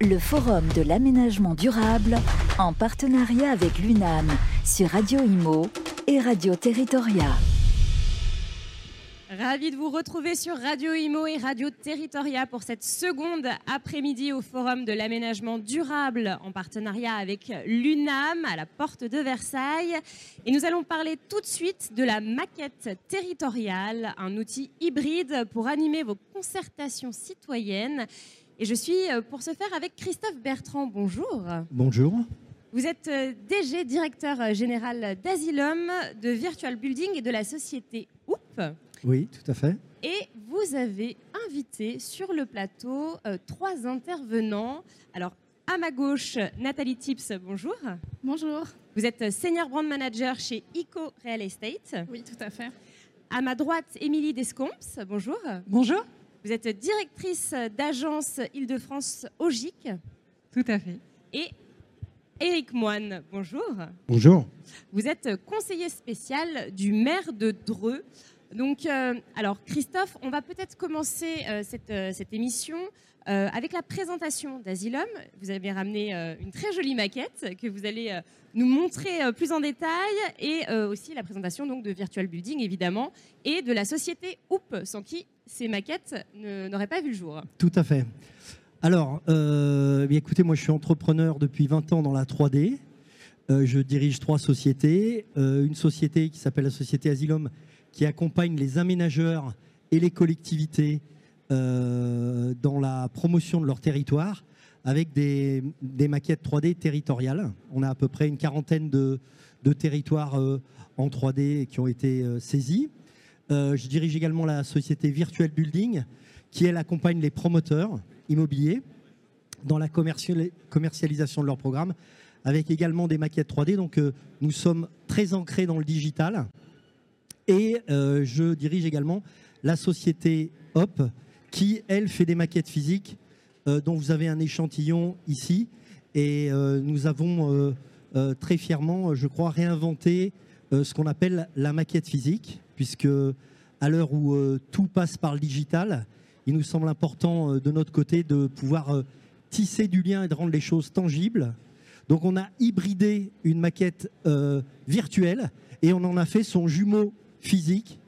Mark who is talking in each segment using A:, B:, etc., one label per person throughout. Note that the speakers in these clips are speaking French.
A: le Forum de l'aménagement durable en partenariat avec l'UNAM sur Radio Imo et Radio Territoria.
B: Ravi de vous retrouver sur Radio Imo et Radio Territoria pour cette seconde après-midi au Forum de l'aménagement durable en partenariat avec l'UNAM à la porte de Versailles. Et nous allons parler tout de suite de la maquette territoriale, un outil hybride pour animer vos concertations citoyennes. Et je suis euh, pour ce faire avec Christophe Bertrand. Bonjour.
C: Bonjour.
B: Vous êtes euh, DG, directeur euh, général d'Asylum, de Virtual Building et de la société OUP.
C: Oui, tout à fait.
B: Et vous avez invité sur le plateau euh, trois intervenants. Alors, à ma gauche, Nathalie Tips, bonjour.
D: Bonjour.
B: Vous êtes senior brand manager chez Eco Real Estate.
D: Oui, tout à fait.
B: À ma droite, Émilie Descomps, bonjour.
E: Bonjour.
B: Vous êtes directrice d'agence Île-de-France Ogic.
E: Tout à fait.
B: Et Éric Moine, bonjour.
C: Bonjour.
B: Vous êtes conseiller spécial du maire de Dreux. Donc, euh, alors Christophe, on va peut-être commencer euh, cette, euh, cette émission euh, avec la présentation d'Asylum. Vous avez ramené euh, une très jolie maquette que vous allez euh, nous montrer plus en détail et aussi la présentation donc de Virtual Building évidemment et de la société OUP sans qui ces maquettes n'auraient pas vu le jour.
C: Tout à fait. Alors, bien écoutez, moi je suis entrepreneur depuis 20 ans dans la 3D. Euh, je dirige trois sociétés. Une société qui s'appelle la société Asylum qui accompagne les aménageurs et les collectivités dans la promotion de leur territoire avec des, maquettes 3D territoriales. On a à peu près une quarantaine de, territoires euh, en 3D qui ont été euh, saisis. Euh, je dirige également la société Virtual Building qui, elle, accompagne les promoteurs immobiliers dans la commercial- commercialisation de leurs programmes, avec également des maquettes 3D. Donc, euh, nous sommes très ancrés dans le digital. Et euh, je dirige également la société Hop, qui, elle, fait des maquettes physiques, euh, dont vous avez un échantillon ici. Et euh, nous avons euh, très fièrement, je crois, réinventé ce qu'on appelle la maquette physique, puisque à l'heure où tout passe par le digital, il nous semble important de notre côté de pouvoir tisser du lien et de rendre les choses tangibles. Donc on a hybridé une maquette virtuelle et on en a fait son jumeau physique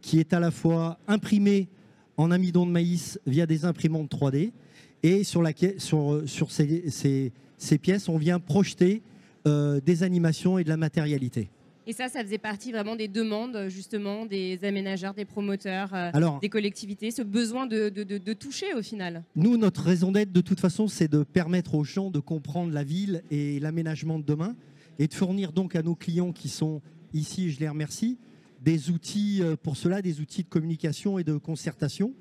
C: qui est à la fois imprimé en amidon de maïs via des imprimantes 3D et sur, sur ces, ces- ces pièces on vient projeter euh, des animations et de la matérialité.
B: Et ça, ça faisait partie vraiment des demandes justement des aménageurs, des promoteurs, euh,
C: Alors,
B: des collectivités, ce besoin de, de- de- de toucher au final.
C: Nous, notre raison d'être, de toute façon, c'est de permettre aux gens de comprendre la ville et l'aménagement de demain et de fournir donc à nos clients qui sont ici, je les remercie, des outils euh, pour cela, des outils de communication et de concertation.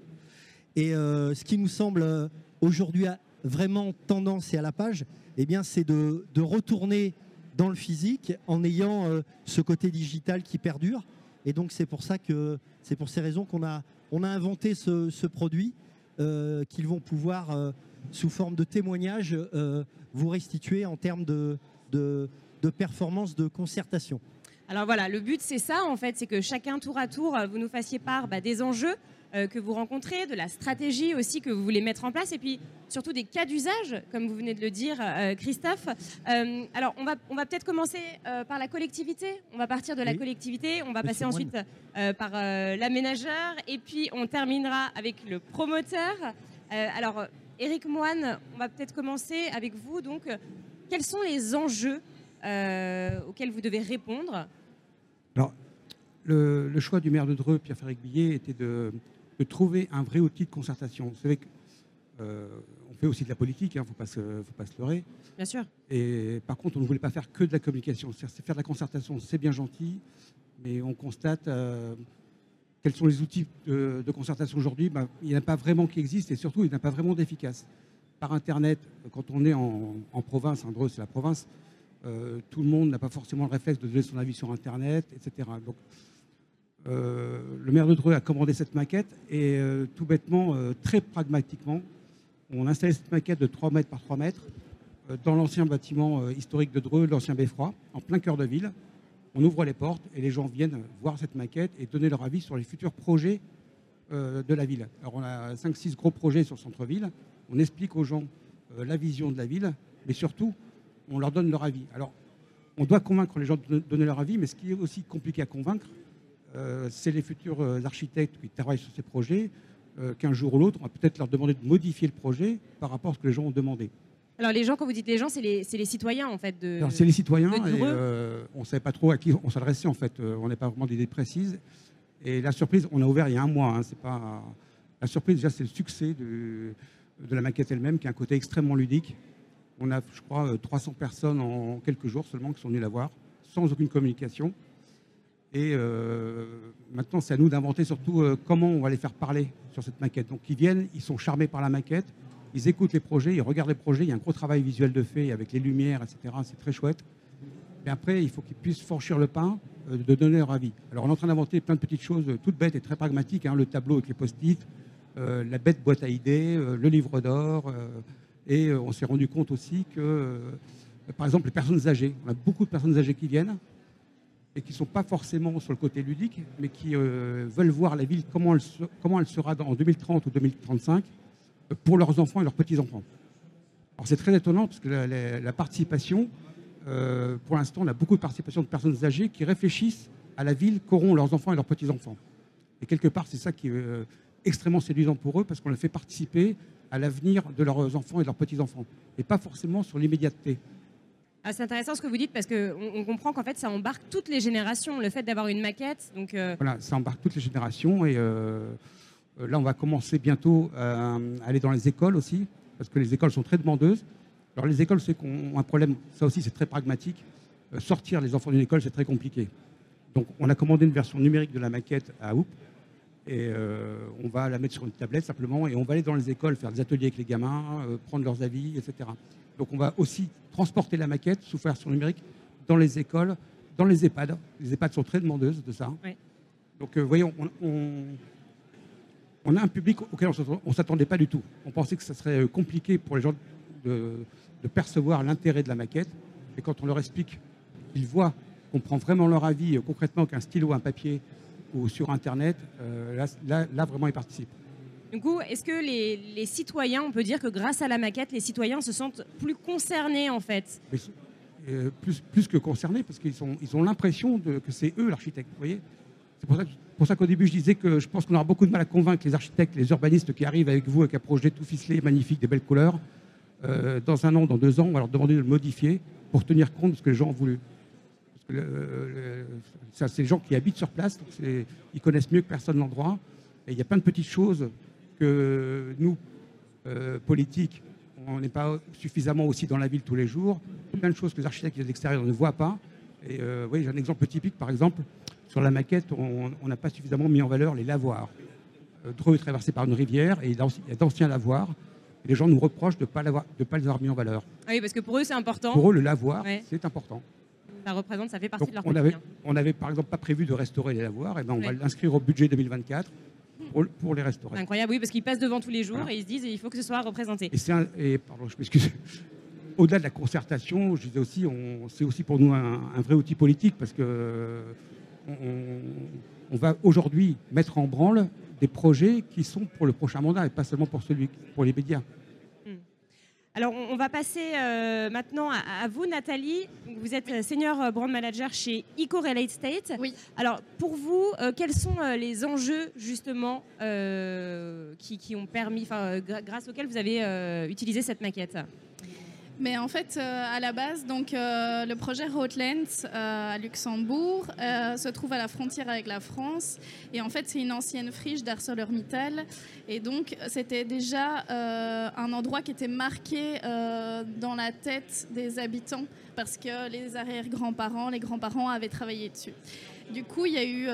C: Et euh, ce qui nous semble euh, aujourd'hui vraiment tendance et à la page, eh bien, c'est de, retourner dans le physique en ayant ce côté digital qui perdure. Et donc, c'est pour ça que c'est pour ces raisons qu'on a, inventé ce, produit qu'ils vont pouvoir, sous forme de témoignage, vous restituer en termes de, de performance de concertation.
B: Alors voilà, le but c'est ça en fait, c'est que chacun tour à tour, euh, vous nous fassiez part bah, des enjeux euh, que vous rencontrez, de la stratégie aussi que vous voulez mettre en place, et puis surtout des cas d'usage, comme vous venez de le dire, euh, Christophe. Euh, alors on va, on va peut-être commencer par la collectivité. On va partir de la
C: Oui.
B: collectivité, on va
C: Monsieur
B: passer ensuite par l'aménageur, et puis on terminera avec le promoteur. Alors Eric Moine, on va peut-être commencer avec vous. Donc, quels sont les enjeux euh, auxquels vous devez répondre
E: Le, le choix du maire de Dreux, Pierre-Féric Billet, était de, de trouver un vrai outil de concertation. Vous savez qu'on fait aussi de la politique, il ne faut, pas se- faut pas se leurrer.
B: Bien sûr.
E: Et par contre, on ne voulait pas faire que de la communication. Faire de la concertation, c'est bien gentil, mais on constate euh, quels sont les outils de, de concertation aujourd'hui. Ben, il n'y en a pas vraiment qui existent et surtout, il n'y en a pas vraiment d'efficaces. Par Internet, quand on est en, en province, en Dreux, c'est la province, euh, tout le monde n'a pas forcément le réflexe de donner son avis sur Internet, etc. Euh, le maire de Dreux a commandé cette maquette et euh, tout bêtement, très pragmatiquement, on installé cette maquette de 3 mètres par 3 mètres dans l'ancien bâtiment historique de Dreux, l'ancien Beffroi, en plein cœur de ville. On ouvre les portes et les gens viennent voir cette maquette et donner leur avis sur les futurs projets de la ville. Alors on a 5-6 gros projets sur le centre-ville. On explique aux gens la vision de la ville, mais surtout, on leur donne leur avis. Alors, on doit convaincre les gens de donner leur avis, mais ce qui est aussi compliqué à convaincre, euh, c'est les futurs euh, architectes qui travaillent sur ces projets, qu'un jour ou l'autre, on va peut-être leur demander de modifier le projet par rapport à ce que les gens ont demandé.
B: Alors les gens, quand vous dites les gens, c'est les, les, citoyens en fait. De,
E: c'est les citoyens. Et, on ne savait pas trop à qui on s'adressait en fait. on n'est pas vraiment d'idées précises. Et la surprise, on a ouvert il y a un mois. Hein, c'est pas la surprise déjà, c'est le succès de, de la maquette elle-même, qui a un côté extrêmement ludique. On a, je crois, 300 euh, personnes en quelques jours seulement qui sont venues la voir, sans aucune communication. Et euh, maintenant, c'est à nous d'inventer surtout euh, comment on va les faire parler sur cette maquette. Donc, ils viennent, ils sont charmés par la maquette, ils écoutent les projets, ils regardent les projets. Il y a un gros travail visuel de fait avec les lumières, etc. C'est très chouette. Et après, il faut qu'ils puissent franchir le pas, de donner leur avis. Alors, on est en train d'inventer plein de petites choses toutes bêtes et très pragmatiques. Hein, le tableau avec les post-it, la bête boîte à idées, le livre d'or. Euh, et on s'est rendu compte aussi que, par exemple, les personnes âgées, on a beaucoup de personnes âgées qui viennent et qui ne sont pas forcément sur le côté ludique, mais qui veulent voir la ville, comment elle, sera en 2030 ou 2035 pour leurs enfants et leurs petits-enfants. Alors c'est très étonnant parce que la, participation, pour l'instant, on a beaucoup de participation de personnes âgées qui réfléchissent à la ville qu'auront leurs enfants et leurs petits-enfants. Et quelque part, c'est ça qui, extrêmement séduisant pour eux parce qu'on les fait participer à l'avenir de leurs enfants et de leurs petits-enfants, et pas forcément sur l'immédiateté.
B: Ah, c'est intéressant ce que vous dites parce qu'on on comprend qu'en fait ça embarque toutes les générations, le fait d'avoir une maquette. Donc
E: euh, Voilà, ça embarque toutes les générations et euh, euh, là on va commencer bientôt à aller dans les écoles aussi, parce que les écoles sont très demandeuses. Alors les écoles, c'est qu'on a un problème, ça aussi c'est très pragmatique. sortir les enfants d'une école, c'est très compliqué. Donc on a commandé une version numérique de la maquette à Oup, et euh, on va la mettre sur une tablette simplement et on va aller dans les écoles faire des ateliers avec les gamins, euh, prendre leurs avis, etc. Donc on va aussi transporter la maquette sous version numérique dans les écoles, dans les EHPAD. Les EHPAD sont très demandeuses de ça. Donc euh, voyons, on, a un public auquel on ne s'attendait pas du tout. On pensait que ça serait compliqué pour les gens de, de percevoir l'intérêt de la maquette. Et quand on leur explique, ils voient qu'on prend vraiment leur avis concrètement qu'un stylo, un papier, ou sur Internet, euh, là, vraiment, ils participent.
B: Du coup, est-ce que les, citoyens, on peut dire que grâce à la maquette, les citoyens se sentent plus concernés en fait?
E: Euh, plus, plus que concernés, parce qu'ils ils ont l'impression que c'est eux l'architecte. Vous voyez? C'est pour ça, pour ça qu'au début, je disais que je pense qu'on aura beaucoup de mal à convaincre les architectes, les urbanistes qui arrivent avec vous avec un projet tout ficelé, magnifique, des belles couleurs. Euh, dans un an, dans deux ans, on va leur demander de le modifier pour tenir compte de ce que les gens ont voulu ça, c'est les gens qui habitent sur place, donc ils connaissent mieux que personne l'endroit. Et il y a plein de petites choses que nous, euh, politiques, on n'est pas suffisamment aussi dans la ville tous les jours. Plein de choses que les architectes de l'extérieur ne voient pas. Et euh, oui, j'ai un exemple typique, par exemple, sur la maquette, on n'a pas suffisamment mis en valeur les lavoirs. Euh, Dreux est traversé par une rivière et il y a d'anciens lavoirs. Et les gens nous reprochent de ne pas, pas, les avoir mis en valeur.
B: Ah oui, parce que pour eux, c'est important.
E: Pour eux, le lavoir, c'est important
B: ça représente, ça fait partie de leur
E: on avait, on n'avait par exemple pas prévu de restaurer les lavoirs, et ben on va l'inscrire au budget 2024 pour, les restaurer.
B: Incroyable, oui, parce qu'ils passent devant tous les jours et ils se disent il faut que ce soit représenté.
E: Et, et pardon, je m'excuse. Au-delà de la concertation, je disais aussi, c'est aussi pour nous un, vrai outil politique parce que on, va aujourd'hui mettre en branle des projets qui sont pour le prochain mandat et pas seulement pour celui pour les médias.
B: Alors, on va passer euh, maintenant à, vous, Nathalie. Vous êtes senior brand manager chez Eco Real Estate.
D: Oui.
B: Alors, pour vous, euh, quels sont euh, les enjeux, justement, qui, ont permis, grâce auxquels vous avez utilisé cette maquette?
D: Mais en fait, euh, à la base, donc, euh, le projet Roadlands euh, à Luxembourg se trouve à la frontière avec la France. Et en fait, c'est une ancienne friche d'ArcelorMittal. Et donc, c'était déjà un endroit qui était marqué dans la tête des habitants parce que les arrière-grands-parents, les grands-parents avaient travaillé dessus. Du coup, il y, a eu,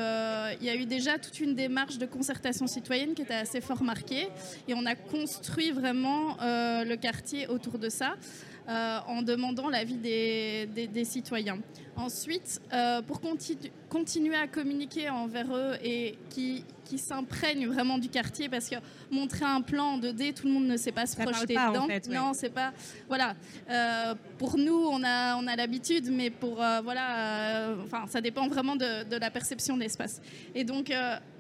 D: il y a eu déjà toute une démarche de concertation citoyenne qui était assez fort marquée. Et on a construit vraiment le quartier autour de ça. Euh, en demandant l'avis des, des, citoyens. Ensuite, euh, pour continuer à communiquer envers eux et qui, qui s'imprègnent vraiment du quartier, parce que montrer un plan en 2D, tout le monde ne sait pas se projeter dedans. Non, c'est pas. Voilà. Euh, pour nous, on a, on a l'habitude, mais pour. voilà. enfin, ça dépend vraiment de, de la perception de l'espace. Et donc,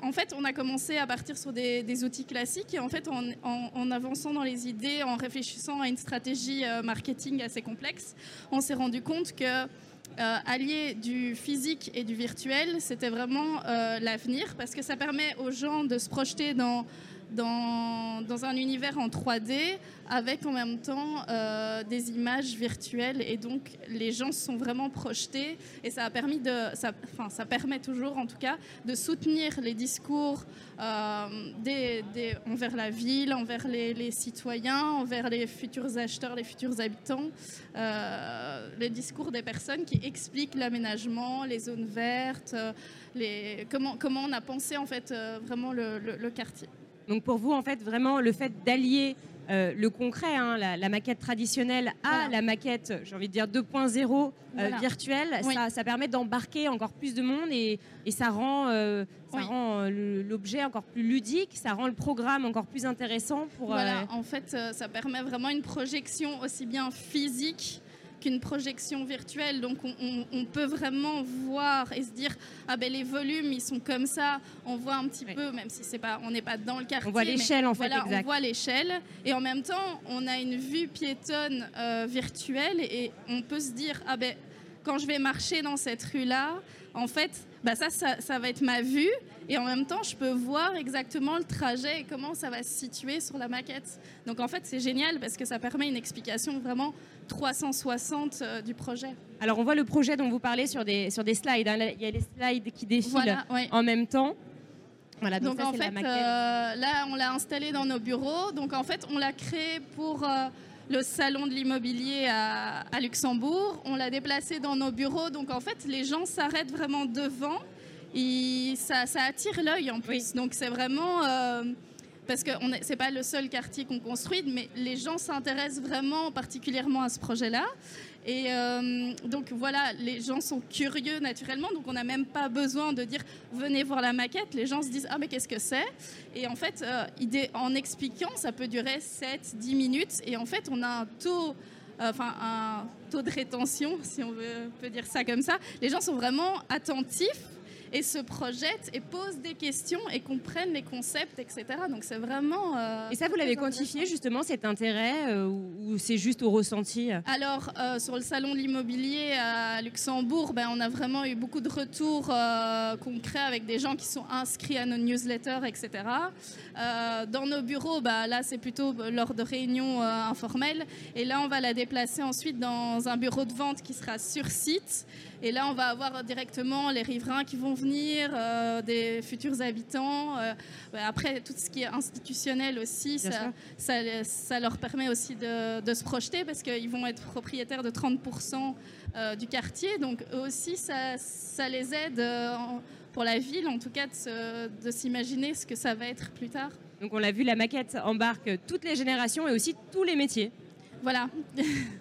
D: en fait, on a commencé à partir sur des, outils classiques et en fait, en, avançant dans les idées, en réfléchissant à une stratégie euh, marketing assez complexe, on s'est rendu compte que euh, allier du physique et du virtuel, c'était vraiment euh, l'avenir parce que ça permet aux gens de se projeter dans dans, un univers en 3D avec en même temps euh, des images virtuelles et donc les gens se sont vraiment projetés et ça a permis de, enfin ça permet toujours en tout cas de soutenir les discours euh, envers la ville, envers les, citoyens, envers les futurs acheteurs, les futurs habitants, euh, les discours des personnes qui expliquent l'aménagement, les zones vertes, comment, on a pensé en fait vraiment le quartier.
B: Donc pour vous, en fait, vraiment, le fait d'allier euh, le concret, hein, la, maquette traditionnelle à la maquette, j'ai envie de dire 2.0 euh, virtuelle, ça, permet d'embarquer encore plus de monde et, ça rend, euh, rend l'objet encore plus ludique, ça rend le programme encore plus intéressant. Pour,
D: voilà, en fait, ça permet vraiment une projection aussi bien physique qu'une projection virtuelle. Donc on, peut vraiment voir et se dire ah ben les volumes ils sont comme ça. On voit un petit peu, même si c'est pas, on n'est pas dans le quartier.
B: On voit l'échelle en fait.
D: Voilà, on voit l'échelle et en même temps on a une vue piétonne euh, virtuelle et on peut se dire ah ben quand je vais marcher dans cette rue là, en fait, bah ça, ça, ça va être ma vue et en même temps, je peux voir exactement le trajet et comment ça va se situer sur la maquette. Donc en fait, c'est génial parce que ça permet une explication vraiment 360 euh, du projet.
B: Alors on voit le projet dont vous parlez sur des, sur des slides. Hein. Il y a les slides qui défilent en même temps.
D: Voilà, donc, en fait, euh, là, on l'a installé dans nos bureaux. Donc en fait, on l'a créé pour euh, le salon de l'immobilier à, Luxembourg. On l'a déplacé dans nos bureaux. Donc en fait, les gens s'arrêtent vraiment devant. Et ça, ça attire l'œil en plus. Donc c'est vraiment parce que ce n'est pas le seul quartier qu'on construit, mais les gens s'intéressent vraiment particulièrement à ce projet-là. Et euh, donc voilà, les gens sont curieux naturellement, donc on n'a même pas besoin de dire venez voir la maquette. Les gens se disent ah mais qu'est-ce que c'est? Et en fait, euh, en expliquant, ça peut durer 7-10 minutes. Et en fait, on a un taux euh, enfin un taux de rétention, si on veut, peut dire ça comme ça. Les gens sont vraiment attentifs et se projettent et posent des questions et comprennent les concepts, etc. Donc c'est vraiment.
B: Euh, et ça, vous l'avez quantifié justement cet intérêt euh, ou c'est juste au ressenti?
D: Alors euh, sur le salon de l'immobilier à Luxembourg, ben, on a vraiment eu beaucoup de retours concrets avec des gens qui sont inscrits à nos newsletters, etc. dans nos bureaux, ben, là c'est plutôt lors de réunions informelles. Et là, on va la déplacer ensuite dans un bureau de vente qui sera sur site. Et là, on va avoir directement les riverains qui vont venir, euh, des futurs habitants. Euh, après, tout ce qui est institutionnel aussi, ça, ça, leur permet aussi de, se projeter parce qu'ils vont être propriétaires de 30% euh, du quartier. Donc, eux aussi, ça, ça les aide pour la ville, en tout cas, de s'imaginer ce que ça va être plus tard.
B: Donc, on l'a vu, la maquette embarque toutes les générations et aussi tous les métiers.
D: Voilà.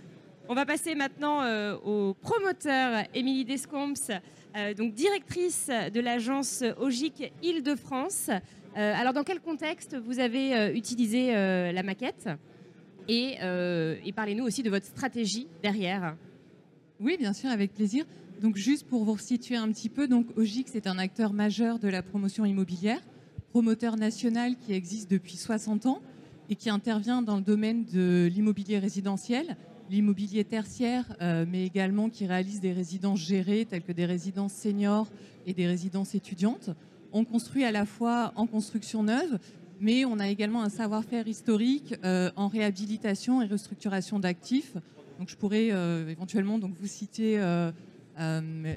B: On va passer maintenant euh, au promoteur Émilie Descomps, euh, donc directrice de l'agence OGIC Île-de-France. Euh, alors, dans quel contexte vous avez utilisé la maquette? Et, parlez-nous aussi de votre stratégie derrière.
F: Oui, bien sûr, avec plaisir. Donc, juste pour vous situer un petit peu, donc OGIC, c'est un acteur majeur de la promotion immobilière, promoteur national qui existe depuis 60 ans et qui intervient dans le domaine de l'immobilier résidentiel l'immobilier tertiaire, euh, mais également qui réalise des résidences gérées telles que des résidences seniors et des résidences étudiantes. On construit à la fois en construction neuve, mais on a également un savoir-faire historique euh, en réhabilitation et restructuration d'actifs. Donc je pourrais euh, éventuellement donc vous citer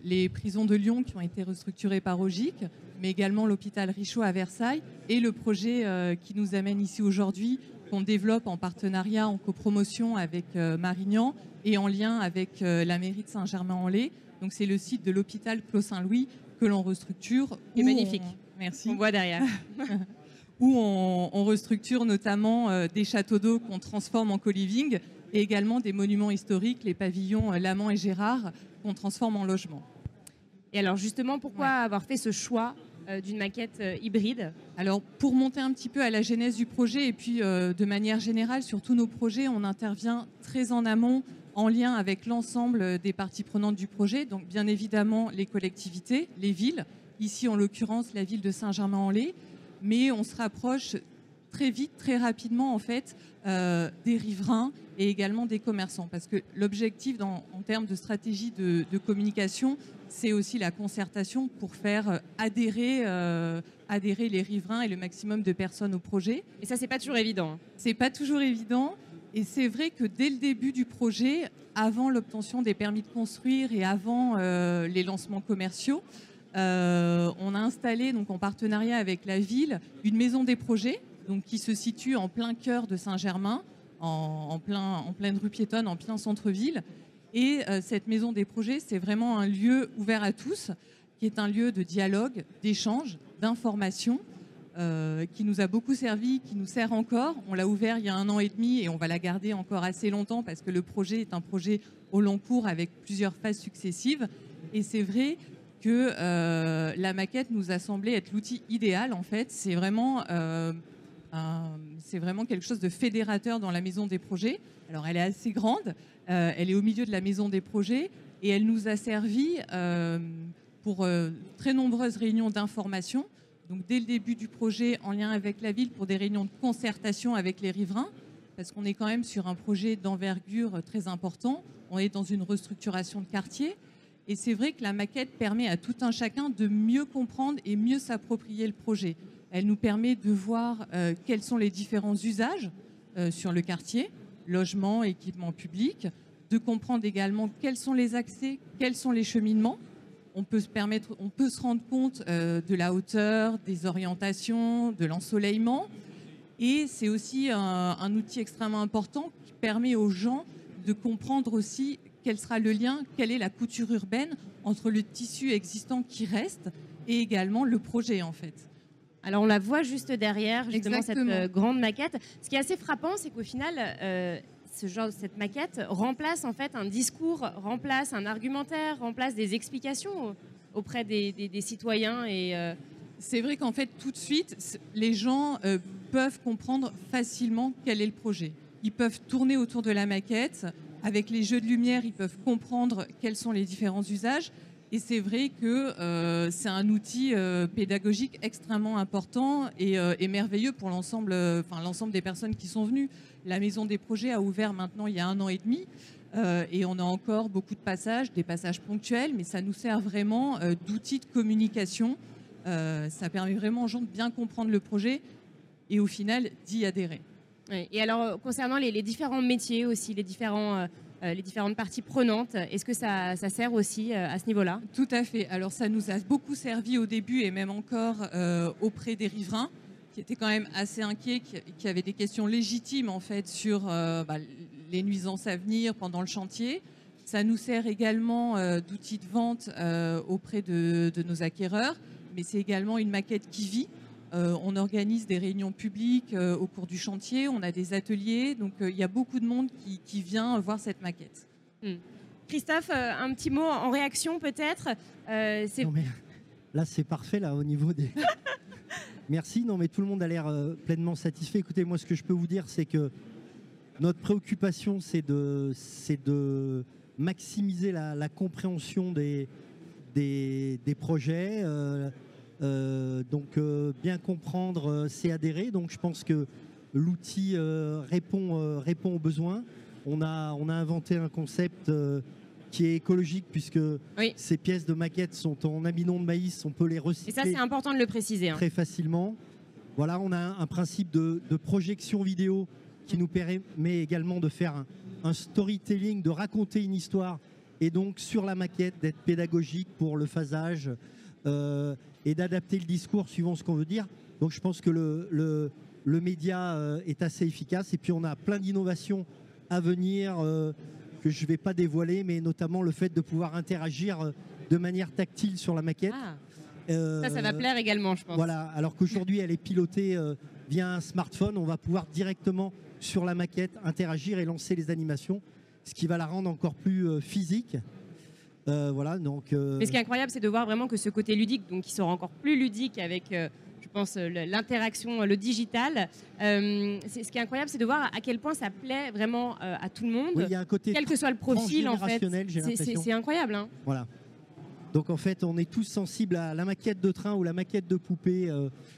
F: les prisons de Lyon qui ont été restructurées par OGIC, mais également l'hôpital Richaud à Versailles et le projet qui nous amène ici aujourd'hui qu'on développe en partenariat, en copromotion avec euh, Marignan et en lien avec euh, la mairie de Saint-Germain-en-Laye. Donc c'est le site de l'hôpital Clos Saint-Louis que l'on restructure.
B: Et magnifique.
F: Merci.
B: On voit derrière.
F: où on, restructure notamment euh, des châteaux d'eau qu'on transforme en co-living et également des monuments historiques, les pavillons Lamant et Gérard, qu'on transforme en logement.
B: Et alors justement, pourquoi avoir fait ce choix d'une maquette euh, hybride
F: Alors, pour monter un petit peu à la genèse du projet et puis euh, de manière générale sur tous nos projets, on intervient très en amont en lien avec l'ensemble des parties prenantes du projet, donc bien évidemment les collectivités, les villes. ici en l'occurrence la ville de Saint-Germain-en-Laye, mais on se rapproche très vite, très rapidement en fait euh, des riverains et également des commerçants. Parce que l'objectif en termes de stratégie de, communication, c'est aussi la concertation pour faire euh, adhérer, euh, adhérer les riverains et le maximum de personnes au projet.
B: Et ça, c'est pas toujours évident. Hein.
F: C'est pas toujours évident. Et c'est vrai que dès le début du projet, avant l'obtention des permis de construire et avant les lancements commerciaux, on a installé, donc en partenariat avec la ville, une maison des projets donc, qui se situe en plein cœur de Saint-Germain, en, plein, en pleine rue piétonne, en plein centre-ville. Et euh, cette maison des projets, c'est vraiment un lieu ouvert à tous, qui est un lieu de dialogue, d'échange, d'information, euh, qui nous a beaucoup servi, qui nous sert encore. On l'a ouvert il y a un an et demi et on va la garder encore assez longtemps parce que le projet est un projet au long cours avec plusieurs phases successives. Et c'est vrai que euh, la maquette nous a semblé être l'outil idéal en fait. C'est vraiment c'est vraiment quelque chose de fédérateur dans la maison des projets. Alors elle est assez grande, euh, elle est au milieu de la maison des projets et elle nous a servi euh, pour euh, très nombreuses réunions d'information. Donc dès le début du projet, en lien avec la ville, pour des réunions de concertation avec les riverains, parce qu'on est quand même sur un projet d'envergure très important. On est dans une restructuration de quartier. Et c'est vrai que la maquette permet à tout un chacun de mieux comprendre et mieux s'approprier le projet. Elle nous permet de voir euh, quels sont les différents usages euh, sur le quartier, logement, équipement public, de comprendre également quels sont les accès, quels sont les cheminements. On peut se, rendre compte euh, de la hauteur, des orientations, de l'ensoleillement. Et c'est aussi un, outil extrêmement important qui permet aux gens de comprendre aussi quel sera le lien, quelle est la couture urbaine entre le tissu existant qui reste et également le projet en fait.
B: Alors on la voit juste derrière, justement cette euh, grande maquette. Ce qui est assez frappant, c'est qu'au final, euh, ce genre, cette maquette remplace en fait un discours, remplace un argumentaire, remplace des explications auprès des, citoyens et euh,
F: c'est vrai qu'en fait tout de suite, les gens peuvent comprendre facilement quel est le projet. Ils peuvent tourner autour de la maquette. Avec les jeux de lumière, ils peuvent comprendre quels sont les différents usages. Et c'est vrai que euh, c'est un outil euh, pédagogique extrêmement important euh, et, merveilleux pour l'ensemble, enfin des personnes qui sont venues. La Maison des Projets a ouvert maintenant il y a un an et demi. et on a encore beaucoup de passages, des passages ponctuels, mais ça nous sert vraiment d'outil de communication. ça permet vraiment aux gens de bien comprendre le projet et au final d'y adhérer.
B: Et alors, concernant les, différents métiers aussi, les différents euh, les différentes parties prenantes. Est-ce que ça, sert aussi euh, à ce niveau-là?
F: Tout à fait. Alors ça nous a beaucoup servi au début et même encore euh, auprès des riverains qui étaient quand même assez inquiets, qui, avaient des questions légitimes en fait sur bah, les nuisances à venir pendant le chantier. Ça nous sert également d'outil de vente auprès de, nos acquéreurs, mais c'est également une maquette qui vit. Euh, on organise des réunions publiques euh, au cours du chantier, on a des ateliers, donc euh, il y a beaucoup de monde qui, vient voir cette maquette.
B: Hmm. Christophe, un petit mot en réaction peut-être
C: Là, c'est parfait, là, au niveau des... Merci, non mais tout le monde a l'air pleinement satisfait. Écoutez, moi ce que je peux vous dire, c'est que notre préoccupation, c'est de, de maximiser la, compréhension des, des, projets, euh, donc euh, bien comprendre, euh, c'est adhérer. Donc je pense que l'outil répond, répond aux besoins. On a, on a inventé un concept qui est écologique puisque ces pièces de maquettes sont en amidon de maïs, on peut les recycler.
B: Et ça c'est important de le préciser.
C: Hein. Très facilement. Voilà, on a un, principe de, projection vidéo qui nous permet également de faire un, storytelling, de raconter une histoire et donc sur la maquette d'être pédagogique pour le phasage et d'adapter le discours suivant ce qu'on veut dire. Donc je pense que le, le, média euh, est assez efficace. Et puis on a plein d'innovations à venir euh, que je ne vais pas dévoiler, mais notamment le fait de pouvoir interagir euh, de manière tactile sur la maquette.
B: Ah. ça, ça va plaire également, je pense.
C: Voilà, alors qu'aujourd'hui elle est pilotée via un smartphone, on va pouvoir directement sur la maquette interagir et lancer les animations, ce qui va la rendre encore plus physique. Euh, voilà, donc,
B: euh, Mais ce qui est incroyable, c'est de voir vraiment que ce côté ludique, donc qui sera encore plus ludique avec, euh, je pense, l'interaction, le digital. ce qui est incroyable, c'est de voir à quel point ça plaît vraiment à tout le monde,
C: y a un côté
B: quel que soit le profil, en fait. C'est incroyable. Hein.
C: Voilà. Donc en fait, on est tous sensibles à la maquette de train ou la maquette de poupée,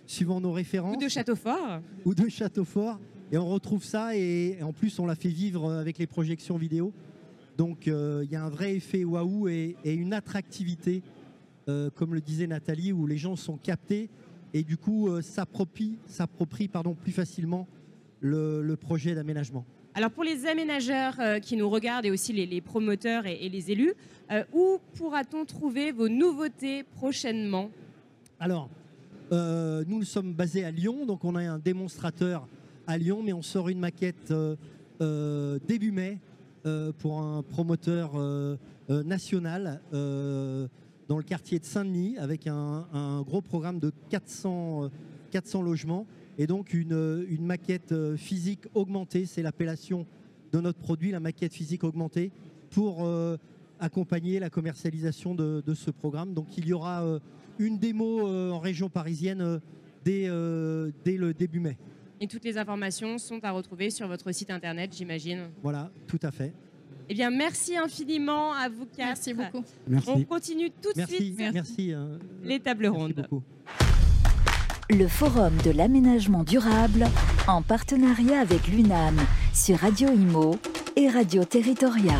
C: suivant nos références.
B: Ou de château fort.
C: Ou de château fort. Et on retrouve ça et, et en plus on l'a fait vivre avec les projections vidéo. Donc euh, il y a un vrai effet waouh et, et une attractivité, euh, comme le disait Nathalie, où les gens sont captés et du coup euh, s'approprient, plus facilement le, le projet d'aménagement.
B: Alors pour les aménageurs euh, qui nous regardent et aussi les, les promoteurs et, et les élus, euh, où pourra-t-on trouver vos nouveautés prochainement?
C: Alors, euh, nous, sommes basés à Lyon, donc on a un démonstrateur à Lyon, mais on sort une maquette début mai pour un promoteur euh, euh, national euh, dans le quartier de Saint-Denis avec un, gros programme de 400, euh, 400 logements et donc une, maquette euh, physique augmentée, c'est l'appellation de notre produit, la maquette physique augmentée, pour euh, accompagner la commercialisation de, ce programme. Donc il y aura euh, une démo euh, en région parisienne euh, euh, dès le début mai.
B: Et toutes les informations sont à retrouver sur votre site internet, j'imagine.
C: Voilà, tout à fait.
B: Eh bien, merci infiniment à vous quatre.
D: Merci beaucoup.
B: On continue tout de
C: Merci,
B: suite
C: merci. euh,
B: les tables
C: merci
B: rondes.
C: beaucoup.
A: Le Forum de l'aménagement durable en partenariat avec l'UNAM sur Radio Imo et Radio Territoria.